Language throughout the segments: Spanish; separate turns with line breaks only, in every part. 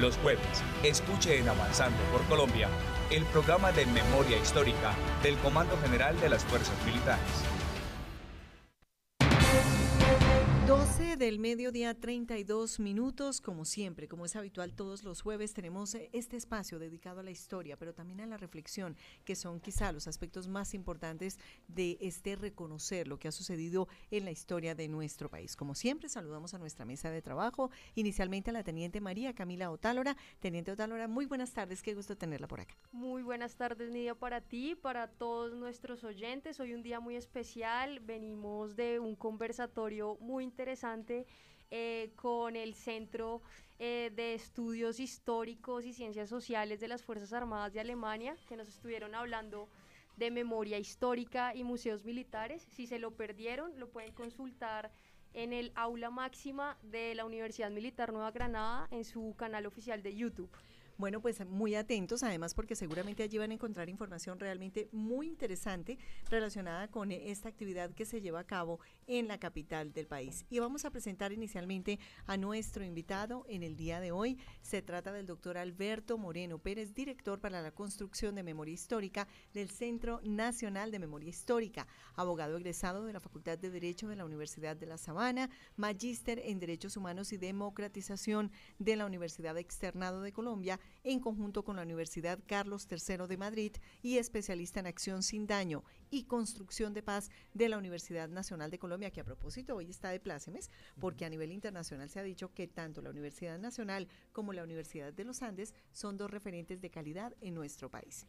Los jueves, escuche en Avanzando por Colombia el programa de memoria histórica del Comando General de las Fuerzas Militares.
12 del mediodía, 32 minutos. Como siempre, como es habitual todos los jueves, tenemos eh, este espacio dedicado a la historia, pero también a la reflexión, que son quizá los aspectos más importantes de este reconocer lo que ha sucedido en la historia de nuestro país. Como siempre, saludamos a nuestra mesa de trabajo, inicialmente a la teniente María Camila Otálora. Teniente Otálora, muy buenas tardes, qué gusto tenerla por acá.
Muy buenas tardes, Nidia, para ti, para todos nuestros oyentes. Hoy un día muy especial, venimos de un conversatorio muy interesante eh, con el Centro eh, de Estudios Históricos y Ciencias Sociales de las Fuerzas Armadas de Alemania, que nos estuvieron hablando de memoria histórica y museos militares. Si se lo perdieron, lo pueden consultar en el aula máxima de la Universidad Militar Nueva Granada en su canal oficial de YouTube.
Bueno, pues muy atentos, además porque seguramente allí van a encontrar información realmente muy interesante relacionada con esta actividad que se lleva a cabo en la capital del país. Y vamos a presentar inicialmente a nuestro invitado en el día de hoy. Se trata del doctor Alberto Moreno Pérez, director para la construcción de memoria histórica del Centro Nacional de Memoria Histórica, abogado egresado de la Facultad de Derecho de la Universidad de La Sabana, magíster en Derechos Humanos y Democratización de la Universidad Externado de Colombia en conjunto con la Universidad Carlos III de Madrid y especialista en acción sin daño y construcción de paz de la Universidad Nacional de Colombia, que a propósito hoy está de plácemes, porque a nivel internacional se ha dicho que tanto la Universidad Nacional como la Universidad de los Andes son dos referentes de calidad en nuestro país.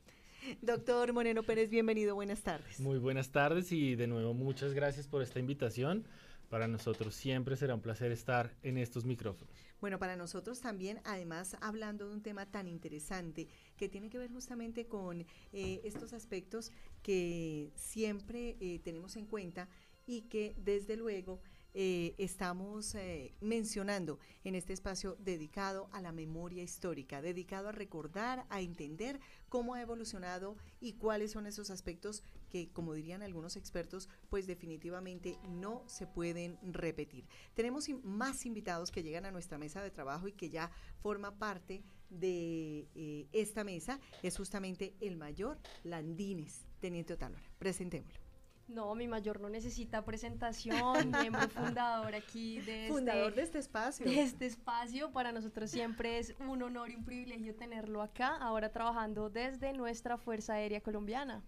Doctor Moreno Pérez, bienvenido, buenas tardes.
Muy buenas tardes y de nuevo muchas gracias por esta invitación. Para nosotros siempre será un placer estar en estos micrófonos.
Bueno, para nosotros también, además, hablando de un tema tan interesante que tiene que ver justamente con eh, estos aspectos que siempre eh, tenemos en cuenta y que desde luego eh, estamos mencionando en este espacio dedicado a la memoria histórica, dedicado a recordar, a entender cómo ha evolucionado y cuáles son esos aspectos que, como dirían algunos expertos, pues definitivamente no se pueden repetir. Tenemos más invitados que llegan a nuestra mesa de trabajo y que ya forma parte de eh, esta mesa. Es justamente el mayor Landines, Teniente Otalora. Presentémoslo.
No, mi mayor no necesita presentación, miembro fundador aquí de
este fundador de este espacio.
De este espacio, para nosotros siempre es un honor y un privilegio tenerlo acá, ahora trabajando desde nuestra Fuerza Aérea Colombiana.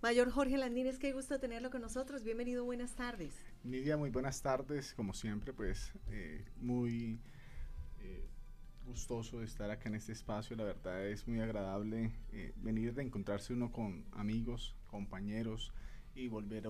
Mayor Jorge Landines, qué gusto tenerlo con nosotros. Bienvenido, buenas tardes.
Nidia, muy buenas tardes. Como siempre, pues eh, muy eh, gustoso estar acá en este espacio. La verdad es muy agradable eh, venir de encontrarse uno con amigos, compañeros, y volver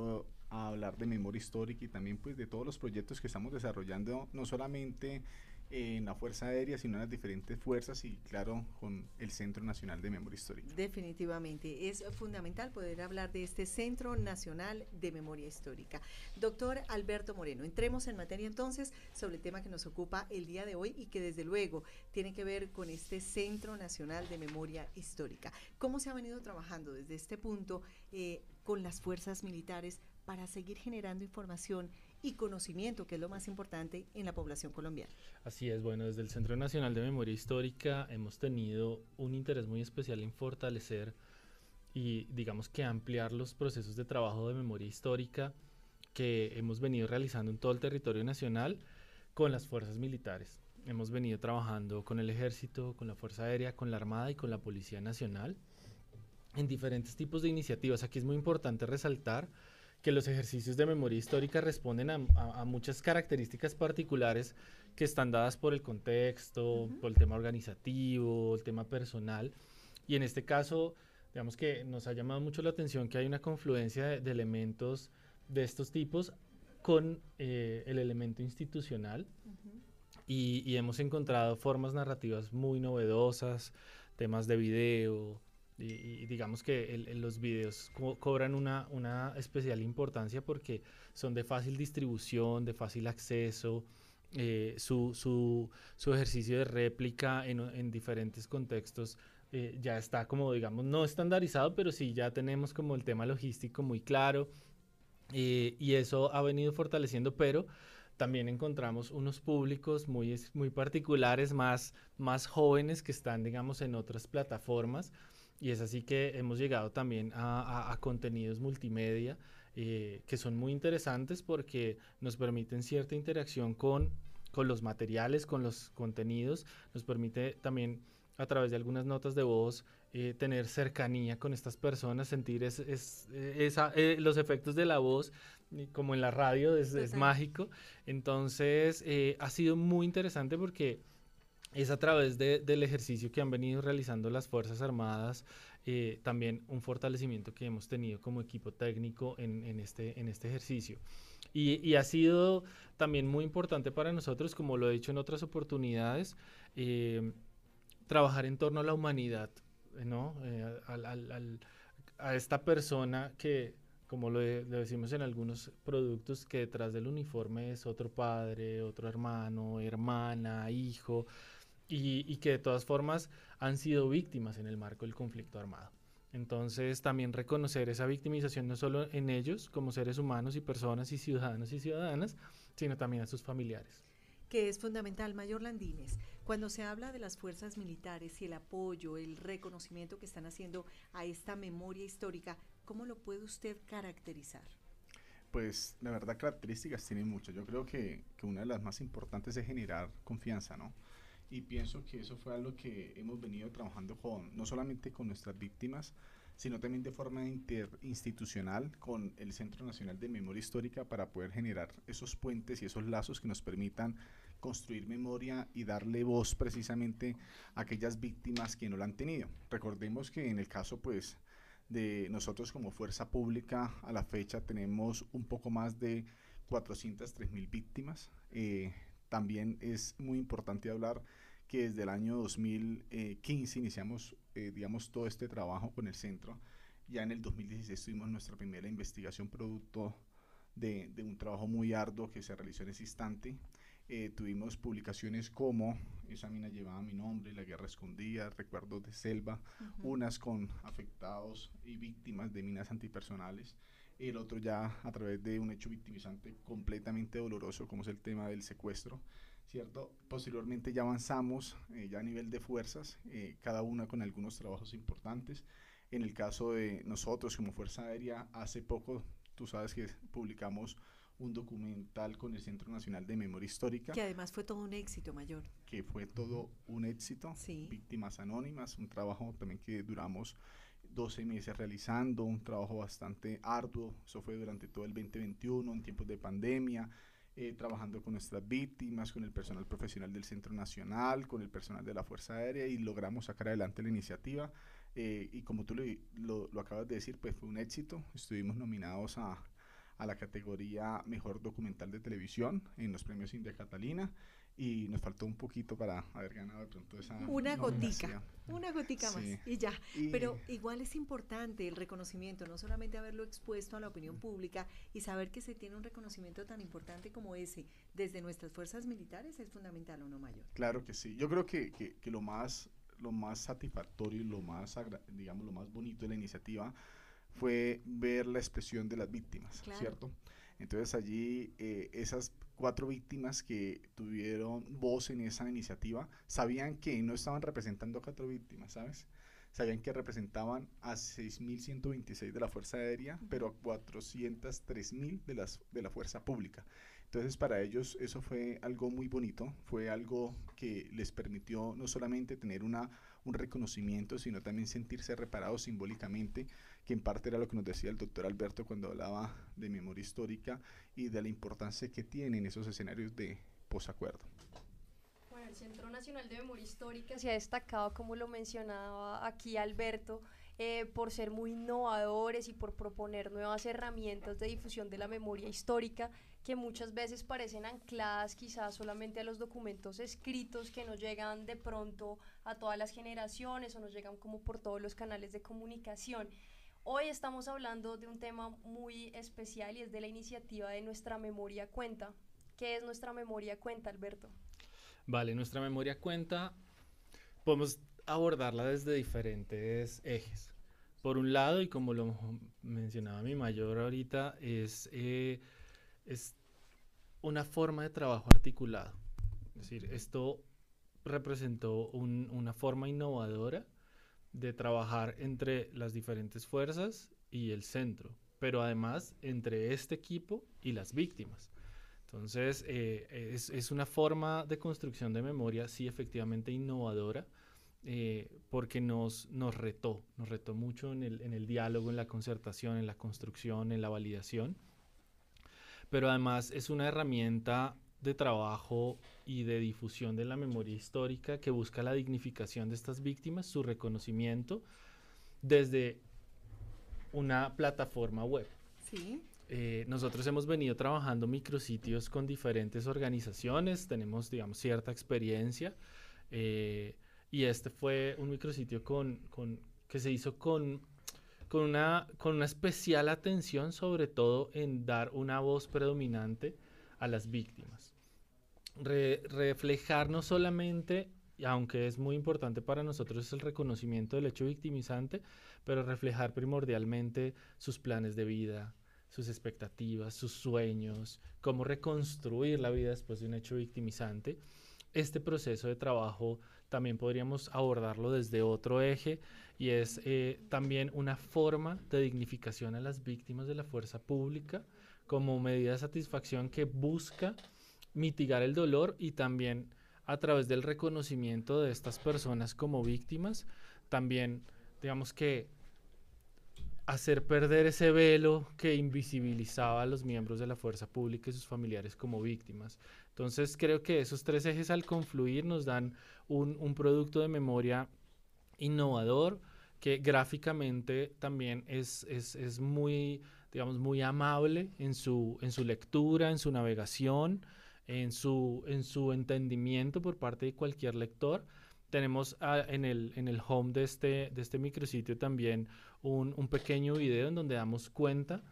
a, hablar de memoria histórica y también pues de todos los proyectos que estamos desarrollando, no solamente en la Fuerza Aérea, sino en las diferentes fuerzas y claro, con el Centro Nacional de Memoria Histórica.
Definitivamente, es fundamental poder hablar de este Centro Nacional de Memoria Histórica. Doctor Alberto Moreno, entremos en materia entonces sobre el tema que nos ocupa el día de hoy y que desde luego tiene que ver con este Centro Nacional de Memoria Histórica. ¿Cómo se ha venido trabajando desde este punto eh, con las fuerzas militares para seguir generando información y conocimiento, que es lo más importante en la población colombiana.
Así es, bueno, desde el Centro Nacional de Memoria Histórica hemos tenido un interés muy especial en fortalecer y digamos que ampliar los procesos de trabajo de memoria histórica que hemos venido realizando en todo el territorio nacional con las fuerzas militares. Hemos venido trabajando con el ejército, con la Fuerza Aérea, con la Armada y con la Policía Nacional en diferentes tipos de iniciativas. Aquí es muy importante resaltar que los ejercicios de memoria histórica responden a, muchas características particulares que están dadas por el contexto, por el tema organizativo, el tema personal. Y en este caso, digamos que nos ha llamado mucho la atención que hay una confluencia de, elementos de estos tipos con eh, el elemento institucional. y, y, hemos encontrado formas narrativas muy novedosas, temas de video, y, digamos que los videos cobran una, una, especial importancia porque son de fácil distribución, de fácil acceso. Eh, su, su, su, ejercicio de réplica en, en diferentes contextos eh, ya está como, digamos, no estandarizado, pero sí ya tenemos como el tema logístico muy claro. Eh, y eso ha venido fortaleciendo, pero también encontramos unos públicos muy, muy particulares, más, más jóvenes que están, digamos, en otras plataformas. Y es así que hemos llegado también a, contenidos multimedia eh, que son muy interesantes porque nos permiten cierta interacción con, con los materiales, con los contenidos, nos permite también a través de algunas notas de voz eh, tener cercanía con estas personas, sentir es, es, eh, los efectos de la voz como en la radio, es, mágico. Entonces, eh, ha sido muy interesante porque es a través del ejercicio que han venido realizando las Fuerzas Armadas, eh, también un fortalecimiento que hemos tenido como equipo técnico en, este, en este ejercicio. Y, ha sido también muy importante para nosotros, como lo he dicho en otras oportunidades, eh, trabajar en torno a la humanidad, ¿no? a esta persona que como lo, decimos en algunos productos, que detrás del uniforme es otro padre, otro hermano, hermana, hijo, y, que de todas formas han sido víctimas en el marco del conflicto armado. Entonces también reconocer esa victimización no solo en ellos como seres humanos y personas y ciudadanos y ciudadanas, sino también a sus familiares.
Que es fundamental, Mayor Landines. Cuando se habla de las fuerzas militares y el apoyo, el reconocimiento que están haciendo a esta memoria histórica, ¿cómo lo puede usted caracterizar?
Pues la verdad características tienen muchas. Yo creo que, que, una de las más importantes es generar confianza, ¿no? Y pienso que eso fue algo que hemos venido trabajando con, no solamente con nuestras víctimas, sino también de forma interinstitucional con el Centro Nacional de Memoria Histórica para poder generar esos puentes y esos lazos que nos permitan construir memoria y darle voz precisamente a aquellas víctimas que no la han tenido. Recordemos que en el caso pues de nosotros como fuerza pública a la fecha tenemos un poco más de 403 mil víctimas. Eh, también es muy importante hablar que desde el año 2015 iniciamos, eh, digamos, todo este trabajo con el centro. Ya en el 2016 tuvimos nuestra primera investigación producto de, de un trabajo muy arduo que se realizó en ese instante. Eh, tuvimos publicaciones como Esa mina llevaba mi nombre, La guerra escondida, Recuerdos de selva, unas con afectados y víctimas de minas antipersonales, el otro ya a través de un hecho victimizante completamente doloroso como es el tema del secuestro. ¿Cierto? Posteriormente ya avanzamos eh, ya a nivel de fuerzas, eh, cada una con algunos trabajos importantes. En el caso de nosotros como Fuerza Aérea, hace poco, tú sabes que publicamos un documental con el Centro Nacional de Memoria Histórica.
Que además fue todo un éxito mayor.
Que fue todo un éxito.
Sí.
Víctimas Anónimas, un trabajo también que duramos 12 meses realizando, un trabajo bastante arduo. Eso fue durante todo el 2021, en tiempos de pandemia. Eh, trabajando con nuestras víctimas, con el personal profesional del Centro Nacional, con el personal de la Fuerza Aérea y logramos sacar adelante la iniciativa. Eh, y como tú lo, lo, acabas de decir, pues fue un éxito. Estuvimos nominados a, a la categoría Mejor Documental de Televisión en los premios India Catalina y nos faltó un poquito para haber ganado de pronto esa
una gotica una gotica más y ya. Pero igual es importante el reconocimiento no solamente haberlo expuesto a la opinión pública y saber que se tiene un reconocimiento tan importante como ese desde nuestras fuerzas militares es fundamental o no mayor
claro que sí. Yo creo que, que, que lo más lo más satisfactorio y lo más digamos lo más bonito de la iniciativa fue ver la expresión de las víctimas, ¿cierto? Entonces allí eh, esas cuatro víctimas que tuvieron voz en esa iniciativa sabían que no estaban representando a cuatro víctimas, ¿sabes? Sabían que representaban a 6.126 de la Fuerza Aérea, pero a 403.000 de, las, de la Fuerza Pública. Entonces para ellos eso fue algo muy bonito, fue algo que les permitió no solamente tener una, un reconocimiento, sino también sentirse reparados simbólicamente, que en parte era lo que nos decía el doctor Alberto cuando hablaba de memoria histórica y de la importancia que tienen esos escenarios de posacuerdo.
Bueno, el Centro Nacional de Memoria Histórica se ha destacado, como lo mencionaba aquí Alberto, eh, por ser muy innovadores y por proponer nuevas herramientas de difusión de la memoria histórica que muchas veces parecen ancladas quizás solamente a los documentos escritos que nos llegan de pronto a todas las generaciones o nos llegan como por todos los canales de comunicación. Hoy estamos hablando de un tema muy especial y es de la iniciativa de Nuestra Memoria Cuenta. ¿Qué es Nuestra Memoria Cuenta, Alberto?
Vale, Nuestra Memoria Cuenta podemos abordarla desde diferentes ejes. Por un lado, y como lo mencionaba mi mayor ahorita, es, eh, es una forma de trabajo articulado. Es decir, esto representó una forma innovadora de trabajar entre las diferentes fuerzas y el centro, pero además entre este equipo y las víctimas. Entonces, eh, es, una forma de construcción de memoria, sí, efectivamente innovadora, eh, porque nos, nos retó, nos retó mucho en el, en el diálogo, en la concertación, en la construcción, en la validación, pero además es una herramienta de trabajo y de difusión de la memoria histórica que busca la dignificación de estas víctimas, su reconocimiento desde una plataforma web.
Sí.
Eh, nosotros hemos venido trabajando micrositios con diferentes organizaciones, tenemos, digamos, cierta experiencia. Eh, y este fue un micrositio con, con, que se hizo con, con, una, con una especial atención, sobre todo en dar una voz predominante a las víctimas. Reflejar no solamente, aunque es muy importante para nosotros, el reconocimiento del hecho victimizante, pero reflejar primordialmente sus planes de vida, sus expectativas, sus sueños, cómo reconstruir la vida después de un hecho victimizante. Este proceso de trabajo también podríamos abordarlo desde otro eje y es eh, también una forma de dignificación a las víctimas de la fuerza pública como medida de satisfacción que busca mitigar el dolor y también a través del reconocimiento de estas personas como víctimas, también digamos que hacer perder ese velo que invisibilizaba a los miembros de la fuerza pública y sus familiares como víctimas. Entonces creo que esos tres ejes al confluir nos dan un, producto de memoria innovador que gráficamente también es, es, muy, digamos, muy amable en su, en su lectura, en su navegación, en su, en su entendimiento por parte de cualquier lector. Tenemos ah, en, el, en el home de este, de este micrositio también un, pequeño video en donde damos cuenta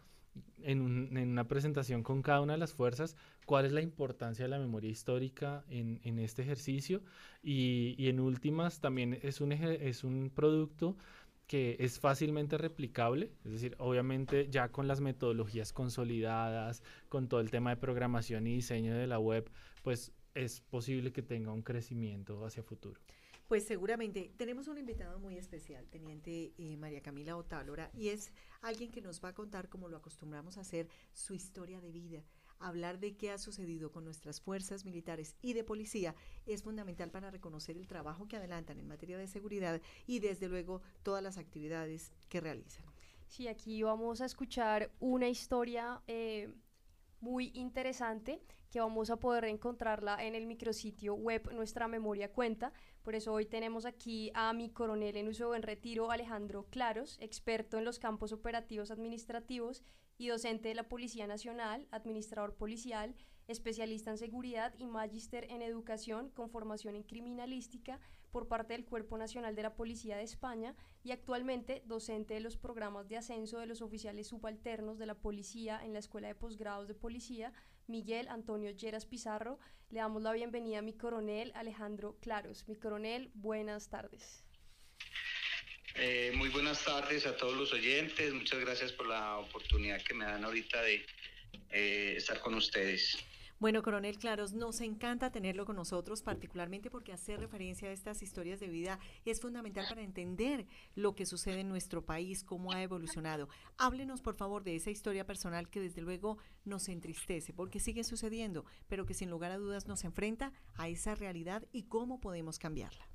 en, una presentación con cada una de las fuerzas cuál es la importancia de la memoria histórica en, este ejercicio y, en últimas también es un, es un producto que es fácilmente replicable, es decir, obviamente ya con las metodologías consolidadas, con todo el tema de programación y diseño de la web, pues es posible que tenga un crecimiento hacia futuro.
Pues seguramente tenemos un invitado muy especial, Teniente eh, María Camila Otálora, y es alguien que nos va a contar, como lo acostumbramos a hacer, su historia de vida. Hablar de qué ha sucedido con nuestras fuerzas militares y de policía es fundamental para reconocer el trabajo que adelantan en materia de seguridad y desde luego todas las actividades que realizan.
Sí, aquí vamos a escuchar una historia eh, muy interesante que vamos a poder encontrarla en el micrositio web Nuestra Memoria Cuenta. Por eso hoy tenemos aquí a mi coronel en uso en retiro, Alejandro Claros, experto en los campos operativos administrativos y docente de la Policía Nacional, administrador policial, especialista en seguridad y magíster en educación con formación en criminalística por parte del Cuerpo Nacional de la Policía de España y actualmente docente de los programas de ascenso de los oficiales subalternos de la policía en la Escuela de Posgrados de Policía Miguel Antonio Lleras Pizarro. Le damos la bienvenida a mi coronel Alejandro Claros. Mi coronel, buenas tardes.
Eh, muy buenas tardes a todos los oyentes. Muchas gracias por la oportunidad que me dan ahorita de eh, estar con ustedes.
Bueno, coronel Claros, nos encanta tenerlo con nosotros, particularmente porque hacer referencia a estas historias de vida es fundamental para entender lo que sucede en nuestro país, cómo ha evolucionado. Háblenos, por favor, de esa historia personal que desde luego nos entristece, porque sigue sucediendo, pero que sin lugar a dudas nos enfrenta a esa realidad y cómo podemos cambiarla.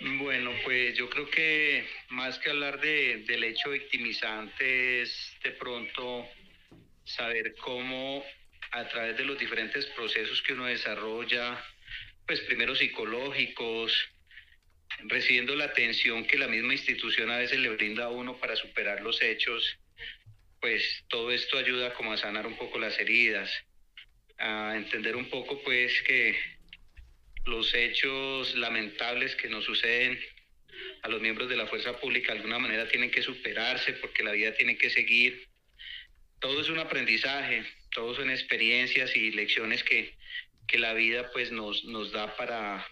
Bueno, pues yo creo que más que hablar de, del hecho victimizante es de pronto saber cómo a través de los diferentes procesos que uno desarrolla, pues primero psicológicos, recibiendo la atención que la misma institución a veces le brinda a uno para superar los hechos, pues todo esto ayuda como a sanar un poco las heridas, a entender un poco pues que los hechos lamentables que nos suceden a los miembros de la fuerza pública de alguna manera tienen que superarse porque la vida tiene que seguir. Todo es un aprendizaje, todo son experiencias y lecciones que, la vida pues nos, nos da para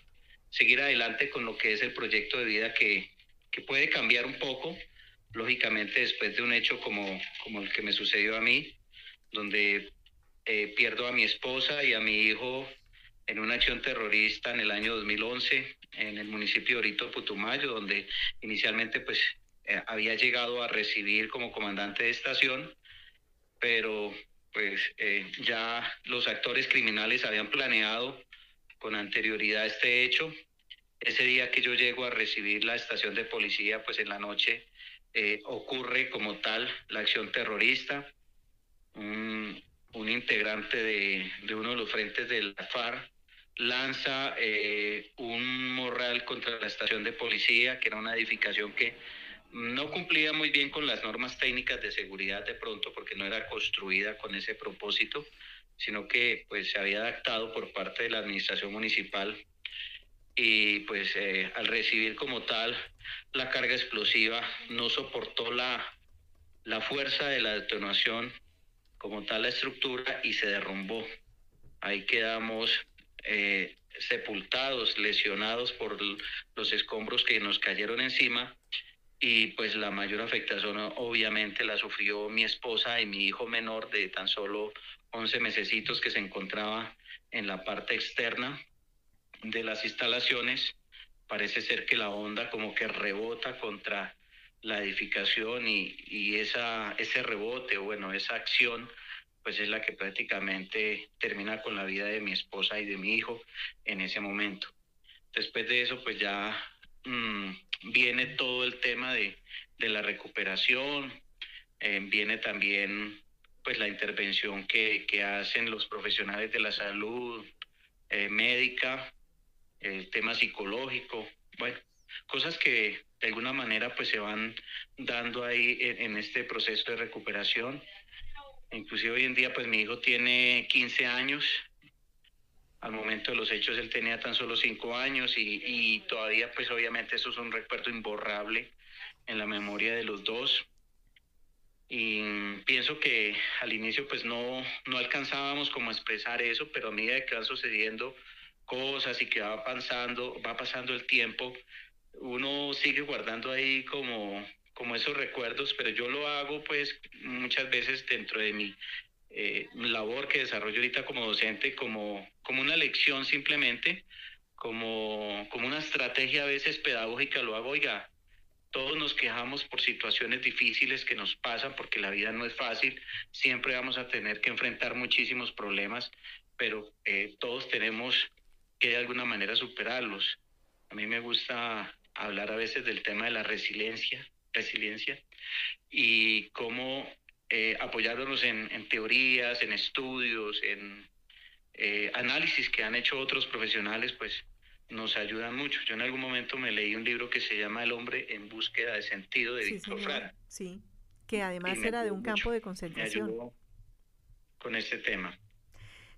seguir adelante con lo que es el proyecto de vida que, puede cambiar un poco, lógicamente después de un hecho como, como el que me sucedió a mí, donde eh, pierdo a mi esposa y a mi hijo en una acción terrorista en el año 2011 en el municipio de Orito Putumayo, donde inicialmente pues eh, había llegado a recibir como comandante de estación, pero pues eh, ya los actores criminales habían planeado con anterioridad este hecho. Ese día que yo llego a recibir la estación de policía, pues en la noche eh, ocurre como tal la acción terrorista. Un, un integrante de, de, uno de los frentes del FARC lanza eh, un morral contra la estación de policía, que era una edificación que no cumplía muy bien con las normas técnicas de seguridad de pronto, porque no era construida con ese propósito, sino que pues se había adaptado por parte de la administración municipal y pues eh, al recibir como tal la carga explosiva no soportó la, la fuerza de la detonación como tal la estructura y se derrumbó. Ahí quedamos eh, sepultados, lesionados por los escombros que nos cayeron encima y pues la mayor afectación obviamente la sufrió mi esposa y mi hijo menor de tan solo 11 mesecitos que se encontraba en la parte externa de las instalaciones. Parece ser que la onda como que rebota contra la edificación y, y esa, ese rebote, bueno, esa acción pues es la que prácticamente termina con la vida de mi esposa y de mi hijo en ese momento. Después de eso, pues ya mmm, viene todo el tema de, de la recuperación, eh, viene también pues la intervención que, que, hacen los profesionales de la salud eh, médica, el tema psicológico, bueno, cosas que de alguna manera pues se van dando ahí en este proceso de recuperación Inclusive hoy en día pues mi hijo tiene 15 años. Al momento de los hechos él tenía tan solo 5 años y, todavía pues obviamente eso es un recuerdo imborrable en la memoria de los dos. Y pienso que al inicio pues no, no alcanzábamos como expresar eso, pero a medida que van sucediendo cosas y que va pasando, va pasando el tiempo, uno sigue guardando ahí como como esos recuerdos, pero yo lo hago pues muchas veces dentro de mi eh, labor que desarrollo ahorita como docente, como, como una lección simplemente, como, como una estrategia a veces pedagógica, lo hago, oiga, todos nos quejamos por situaciones difíciles que nos pasan porque la vida no es fácil, siempre vamos a tener que enfrentar muchísimos problemas, pero eh, todos tenemos que de alguna manera superarlos. A mí me gusta hablar a veces del tema de la resiliencia, resiliencia y cómo eh, apoyándonos en, en, teorías, en estudios, en eh, análisis que han hecho otros profesionales, pues nos ayudan mucho. Yo en algún momento me leí un libro que se llama El hombre en búsqueda de sentido de
sí,
Víctor. Frara.
Sí, que además era de un
mucho,
campo de
Me
concentración.
ayudó con este tema.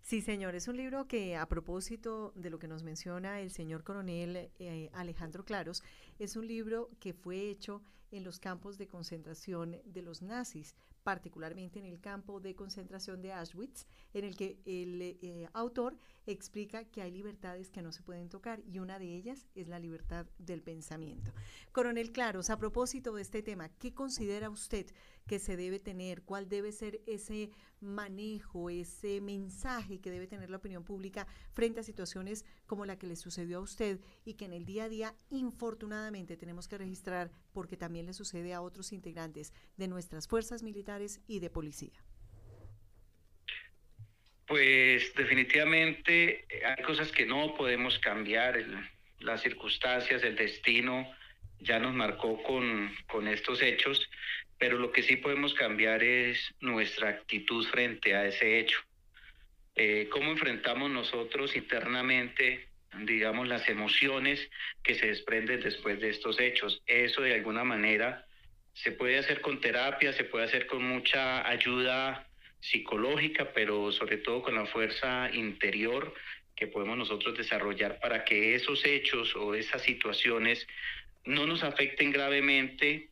Sí, señor, es un libro que a propósito de lo que nos menciona el señor coronel eh, Alejandro Claros, es un libro que fue hecho en los campos de concentración de los nazis, particularmente en el campo de concentración de Auschwitz, en el que el eh, autor explica que hay libertades que no se pueden tocar y una de ellas es la libertad del pensamiento. Coronel Claros, a propósito de este tema, ¿qué considera usted que se debe tener? ¿Cuál debe ser ese manejo, ese mensaje que debe tener la opinión pública frente a situaciones como la que le sucedió a usted y que en el día a día infortunadamente tenemos que registrar porque también le sucede a otros integrantes de nuestras fuerzas militares y de policía?
Pues definitivamente eh, hay cosas que no podemos cambiar, las circunstancias, el destino ya nos marcó con, con estos hechos, pero lo que sí podemos cambiar es nuestra actitud frente a ese hecho. Eh, ¿Cómo enfrentamos nosotros internamente, digamos, las emociones que se desprenden después de estos hechos? Eso de alguna manera se puede hacer con terapia, se puede hacer con mucha ayuda psicológica, pero sobre todo con la fuerza interior que podemos nosotros desarrollar para que esos hechos o esas situaciones no nos afecten gravemente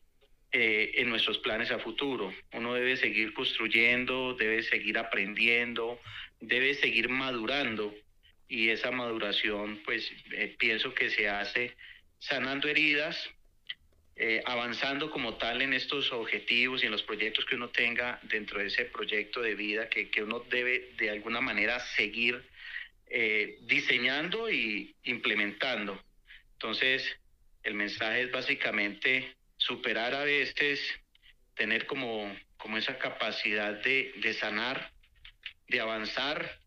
eh, en nuestros planes a futuro. Uno debe seguir construyendo, debe seguir aprendiendo, debe seguir madurando y esa maduración pues eh, pienso que se hace sanando heridas, eh, avanzando como tal en estos objetivos y en los proyectos que uno tenga dentro de ese proyecto de vida que, que uno debe de alguna manera seguir eh, diseñando y implementando. Entonces, el mensaje es básicamente superar a veces, tener como, como esa capacidad de, de sanar, de avanzar,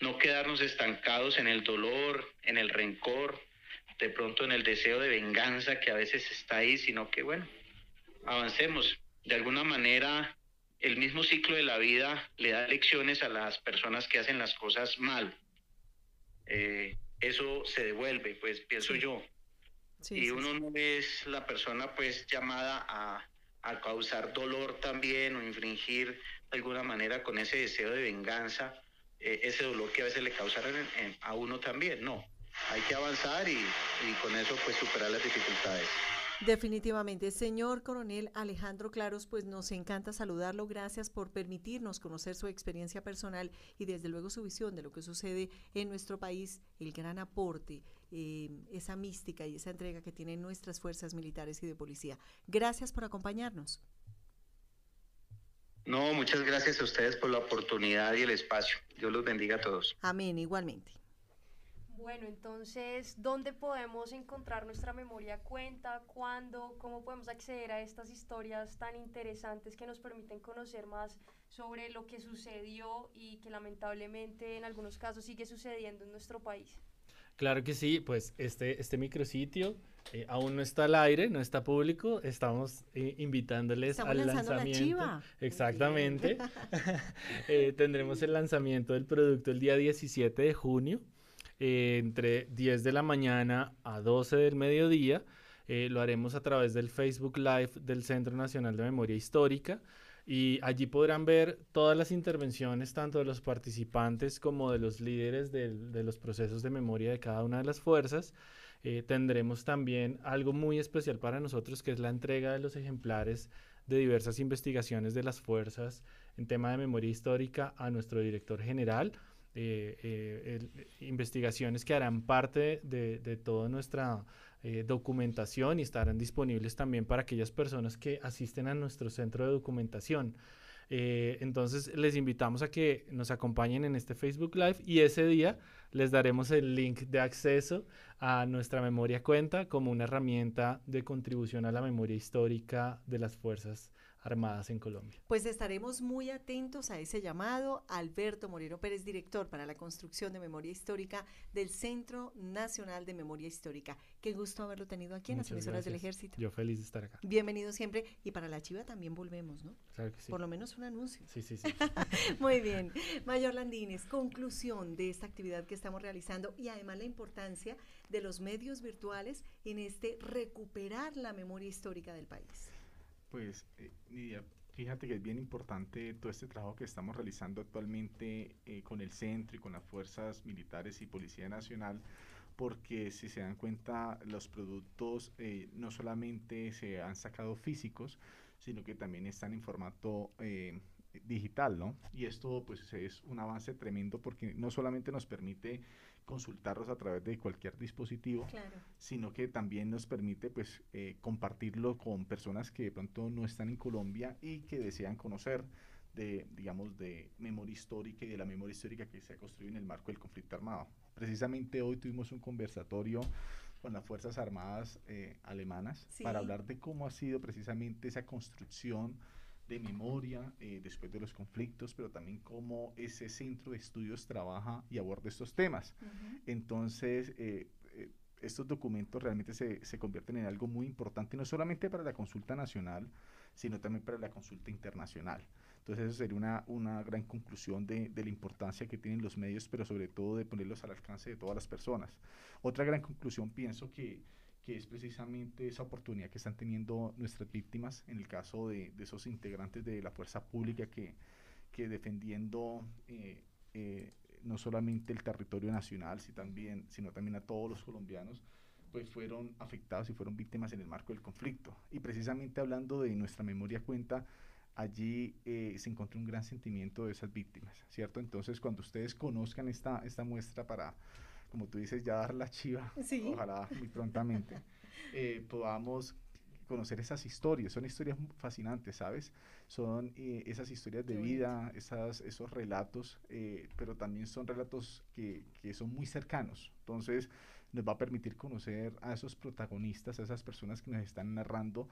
no quedarnos estancados en el dolor, en el rencor, de pronto en el deseo de venganza que a veces está ahí, sino que bueno, avancemos. De alguna manera, el mismo ciclo de la vida le da lecciones a las personas que hacen las cosas mal. Eh, eso se devuelve, pues pienso yo. y uno no es la persona pues llamada a, a, causar dolor también o infringir de alguna manera con ese deseo de venganza, eh, ese dolor que a veces le causaron a uno también, no hay que avanzar y, con eso pues superar las dificultades.
Definitivamente, señor coronel Alejandro Claros, pues nos encanta saludarlo. Gracias por permitirnos conocer su experiencia personal y desde luego su visión de lo que sucede en nuestro país, el gran aporte, eh, esa mística y esa entrega que tienen nuestras fuerzas militares y de policía. Gracias por acompañarnos.
No, muchas gracias a ustedes por la oportunidad y el espacio. Dios los bendiga a todos.
Amén, igualmente.
Bueno, entonces, ¿dónde podemos encontrar nuestra memoria cuenta? ¿Cuándo? ¿Cómo podemos acceder a estas historias tan interesantes que nos permiten conocer más sobre lo que sucedió y que lamentablemente en algunos casos sigue sucediendo en nuestro país?
Claro que sí, pues este, este micrositio eh, aún no está al aire, no está público, estamos eh, invitándoles al lanzamiento. Exactamente. Eh, tendremos el lanzamiento del producto el día 17 de junio. Eh, entre 10 de la mañana a 12 del mediodía. Eh, lo haremos a través del Facebook Live del Centro Nacional de Memoria Histórica y allí podrán ver todas las intervenciones tanto de los participantes como de los líderes de, los procesos de memoria de cada una de las fuerzas. Eh, tendremos también algo muy especial para nosotros que es la entrega de los ejemplares de diversas investigaciones de las fuerzas en tema de memoria histórica a nuestro director general eh, eh, investigaciones que harán parte de, toda nuestra eh, documentación y estarán disponibles también para aquellas personas que asisten a nuestro centro de documentación. entonces les invitamos a que nos acompañen en este Facebook Live y ese día les daremos el link de acceso a nuestra memoria cuenta como una herramienta de contribución a la memoria histórica de las fuerzas armadas en Colombia.
Pues estaremos muy atentos a ese llamado. Alberto Moreno Pérez, director para la construcción de memoria histórica del Centro Nacional de Memoria Histórica. Qué gusto haberlo tenido aquí en las emisoras del Ejército.
Yo feliz de estar acá.
Bienvenido siempre. Y para la Chiva también volvemos, ¿no?
Claro que sí.
Por lo menos un anuncio.
Sí, sí, sí.
muy bien. Mayor Landines, conclusión de esta actividad que estamos realizando y además la importancia de los medios virtuales en este recuperar la memoria histórica del país.
Pues, eh, fíjate que es bien importante todo este trabajo que estamos realizando actualmente eh, con el centro y con las fuerzas militares y Policía Nacional, porque si se dan cuenta, los productos eh, no solamente se han sacado físicos, sino que también están en formato digital, ¿no? Y esto pues es un avance tremendo porque no solamente nos permite consultarlos a través de cualquier dispositivo, sino que también nos permite pues eh, compartirlo con personas que de pronto no están en Colombia y que desean conocer de, digamos, de memoria histórica y de la memoria histórica que se ha construido en el marco del conflicto armado. Precisamente hoy tuvimos un conversatorio con las Fuerzas Armadas eh, alemanas para hablar de cómo ha sido precisamente esa construcción de memoria eh, después de los conflictos, pero también cómo ese centro de estudios trabaja y aborda estos temas. Entonces, eh, eh, estos documentos realmente se, se, convierten en algo muy importante, no solamente para la consulta nacional, sino también para la consulta internacional. Entonces, eso sería una, una gran conclusión de, de, la importancia que tienen los medios, pero sobre todo de ponerlos al alcance de todas las personas. Otra gran conclusión, pienso que que es precisamente esa oportunidad que están teniendo nuestras víctimas en el caso de, de esos integrantes de la fuerza pública que, que defendiendo eh, eh, no solamente el territorio nacional, sino también, sino también a todos los colombianos, pues fueron afectados y fueron víctimas en el marco del conflicto. Y precisamente hablando de nuestra memoria cuenta, allí eh, se encontró un gran sentimiento de esas víctimas, ¿cierto? Entonces, cuando ustedes conozcan esta, esta muestra para como tú dices, ya dar la chiva, ojalá muy prontamente, eh, podamos conocer esas historias. Son historias fascinantes, ¿sabes? Son eh, esas historias de vida, esas, esos relatos, eh, pero también son relatos que, que, son muy cercanos. Entonces nos va a permitir conocer a esos protagonistas, a esas personas que nos están narrando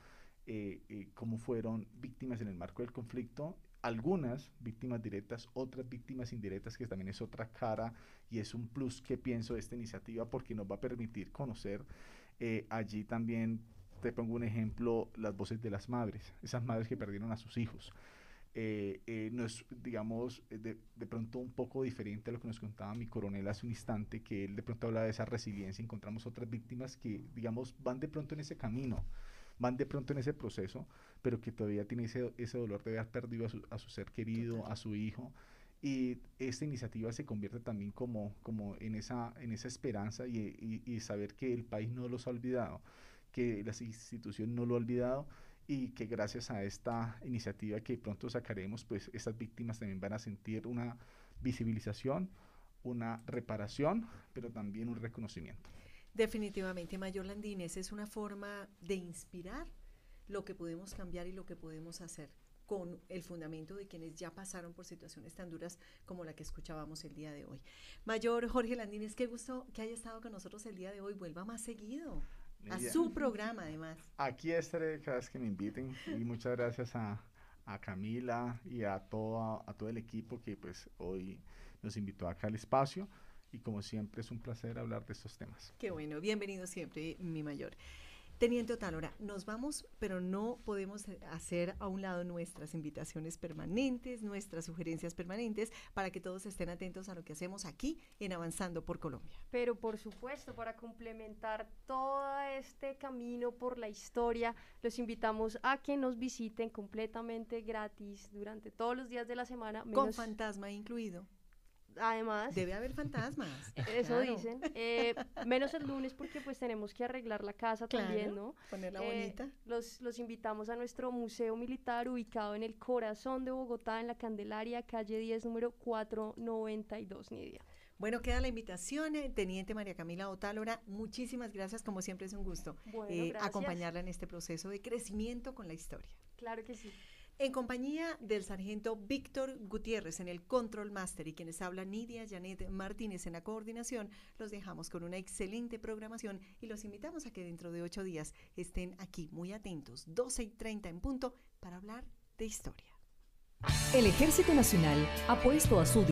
eh, cómo fueron víctimas en el marco del conflicto algunas víctimas directas, otras víctimas indirectas, que también es otra cara y es un plus que pienso de esta iniciativa porque nos va a permitir conocer eh, allí también, te pongo un ejemplo, las voces de las madres, esas madres que perdieron a sus hijos. Eh, eh, no es, digamos, de, de, pronto un poco diferente a lo que nos contaba mi coronel hace un instante, que él de pronto habla de esa resiliencia, encontramos otras víctimas que, digamos, van de pronto en ese camino, van de pronto en ese proceso, pero que todavía tiene ese, ese dolor de haber perdido a su, a su ser querido, a su hijo. Y esta iniciativa se convierte también como, como en, esa, en esa esperanza y, y, saber que el país no los ha olvidado, que las instituciones no lo han olvidado y que gracias a esta iniciativa que pronto sacaremos, pues estas víctimas también van a sentir una visibilización, una reparación, pero también un reconocimiento.
Definitivamente, Mayor Landines es una forma de inspirar lo que podemos cambiar y lo que podemos hacer con el fundamento de quienes ya pasaron por situaciones tan duras como la que escuchábamos el día de hoy. Mayor Jorge Landines, qué gusto que haya estado con nosotros el día de hoy. Vuelva más seguido. A su programa, además.
Aquí estaré cada vez que me inviten y muchas gracias a, a Camila y a todo, a todo el equipo que pues hoy nos invitó acá al espacio y como siempre es un placer hablar de estos temas.
Qué bueno, bienvenido siempre, mi mayor. Teniente Otálora, nos vamos, pero no podemos hacer a un lado nuestras invitaciones permanentes, nuestras sugerencias permanentes, para que todos estén atentos a lo que hacemos aquí en Avanzando por Colombia.
Pero por supuesto, para complementar todo este camino por la historia, los invitamos a que nos visiten completamente gratis durante todos los días de la semana.
Con fantasma incluido.
Además.
Debe haber fantasmas.
Eso dicen. Eh, menos el lunes porque pues tenemos que arreglar la casa también, ¿no?
Ponerla eh, bonita.
Los, los invitamos a nuestro museo militar ubicado en el corazón de Bogotá, en la Candelaria, calle 10, número 492, Nidia.
Bueno, queda la invitación, eh, Teniente María Camila Otálora. Muchísimas gracias, como siempre es un gusto acompañarla en este proceso de crecimiento con la historia.
Claro que sí
en compañía del sargento Víctor Gutiérrez en el Control Master y quienes hablan Nidia Janet Martínez en la coordinación, los dejamos con una excelente programación y los invitamos a que dentro de ocho días estén aquí muy atentos, 12 y 30 en punto, para hablar de historia.
El Ejército Nacional ha puesto a su